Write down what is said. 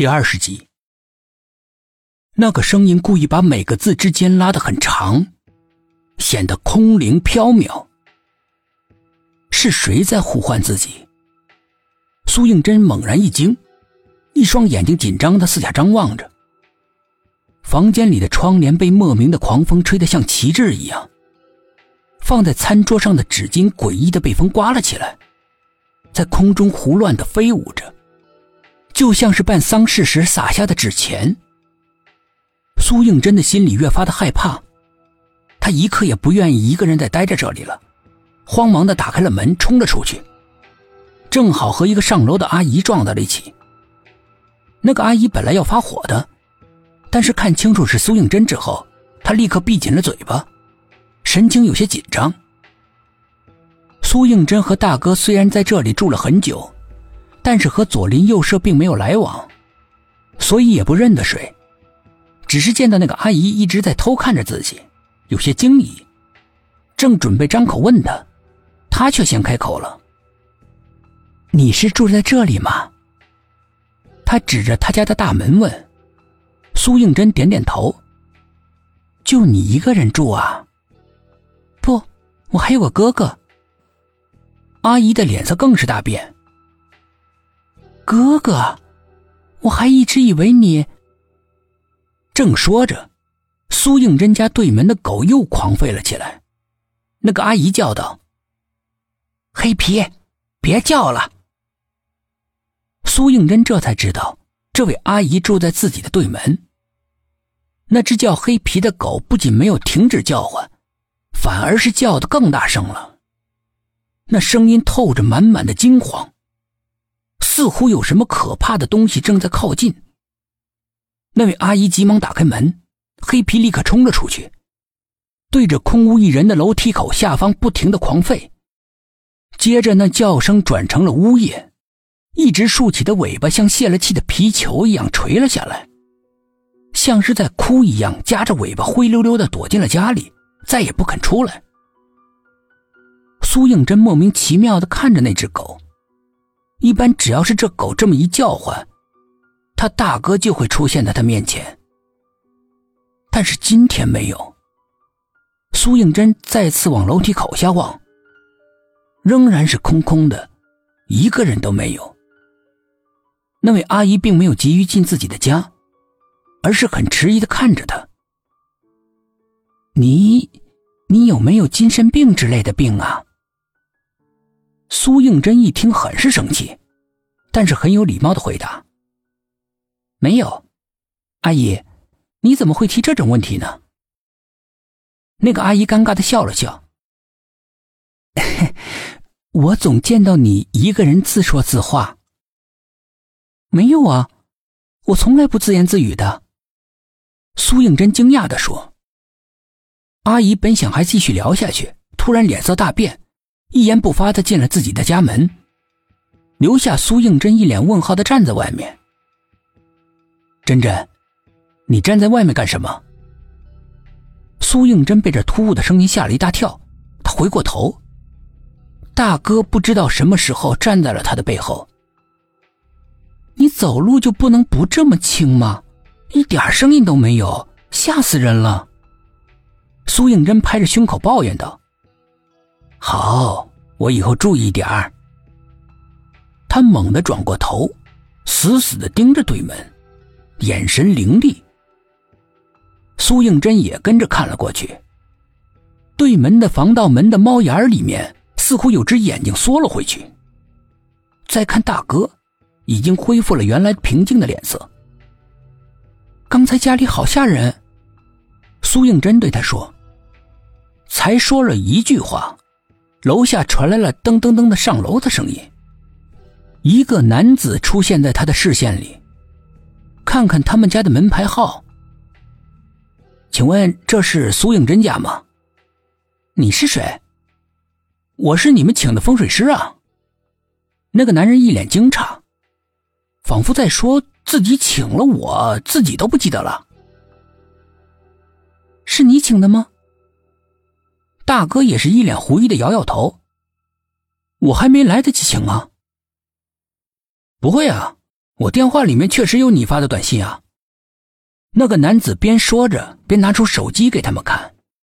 第二十集，那个声音故意把每个字之间拉得很长，显得空灵飘渺。是谁在呼唤自己？苏应真猛然一惊，一双眼睛紧张的四下张望着。房间里的窗帘被莫名的狂风吹得像旗帜一样，放在餐桌上的纸巾诡异的被风刮了起来，在空中胡乱的飞舞着。就像是办丧事时撒下的纸钱。苏应真的心里越发的害怕，他一刻也不愿意一个人再待在这里了，慌忙的打开了门，冲了出去，正好和一个上楼的阿姨撞在了一起。那个阿姨本来要发火的，但是看清楚是苏应真之后，她立刻闭紧了嘴巴，神情有些紧张。苏应真和大哥虽然在这里住了很久。但是和左邻右舍并没有来往，所以也不认得谁，只是见到那个阿姨一直在偷看着自己，有些惊疑，正准备张口问她，他却先开口了：“你是住在这里吗？”他指着他家的大门问。苏应真点点头：“就你一个人住啊？”“不，我还有个哥哥。”阿姨的脸色更是大变。哥哥，我还一直以为你。正说着，苏应真家对门的狗又狂吠了起来。那个阿姨叫道：“黑皮，别叫了。”苏应真这才知道，这位阿姨住在自己的对门。那只叫黑皮的狗不仅没有停止叫唤，反而是叫得更大声了。那声音透着满满的惊慌。似乎有什么可怕的东西正在靠近。那位阿姨急忙打开门，黑皮立刻冲了出去，对着空无一人的楼梯口下方不停的狂吠。接着，那叫声转成了呜咽，一直竖起的尾巴像泄了气的皮球一样垂了下来，像是在哭一样，夹着尾巴灰溜溜的躲进了家里，再也不肯出来。苏应真莫名其妙的看着那只狗。一般只要是这狗这么一叫唤，他大哥就会出现在他面前。但是今天没有。苏应真再次往楼梯口下望，仍然是空空的，一个人都没有。那位阿姨并没有急于进自己的家，而是很迟疑的看着他。你，你有没有精神病之类的病啊？苏应真一听，很是生气，但是很有礼貌的回答：“没有，阿姨，你怎么会提这种问题呢？”那个阿姨尴尬的笑了笑：“ 我总见到你一个人自说自话。”“没有啊，我从来不自言自语的。”苏应真惊讶的说。阿姨本想还继续聊下去，突然脸色大变。一言不发的进了自己的家门，留下苏应真一脸问号的站在外面。真真，你站在外面干什么？苏应真被这突兀的声音吓了一大跳，他回过头，大哥不知道什么时候站在了他的背后。你走路就不能不这么轻吗？一点声音都没有，吓死人了。苏应真拍着胸口抱怨道。好，我以后注意点儿。他猛地转过头，死死的盯着对门，眼神凌厉。苏应真也跟着看了过去。对门的防盗门的猫眼里面，似乎有只眼睛缩了回去。再看大哥，已经恢复了原来平静的脸色。刚才家里好吓人，苏应真对他说。才说了一句话。楼下传来了噔噔噔的上楼的声音。一个男子出现在他的视线里。看看他们家的门牌号。请问这是苏应真家吗？你是谁？我是你们请的风水师啊。那个男人一脸惊诧，仿佛在说自己请了我自己都不记得了。是你请的吗？大哥也是一脸狐疑的摇摇头，我还没来得及请啊。不会啊，我电话里面确实有你发的短信啊。那个男子边说着边拿出手机给他们看。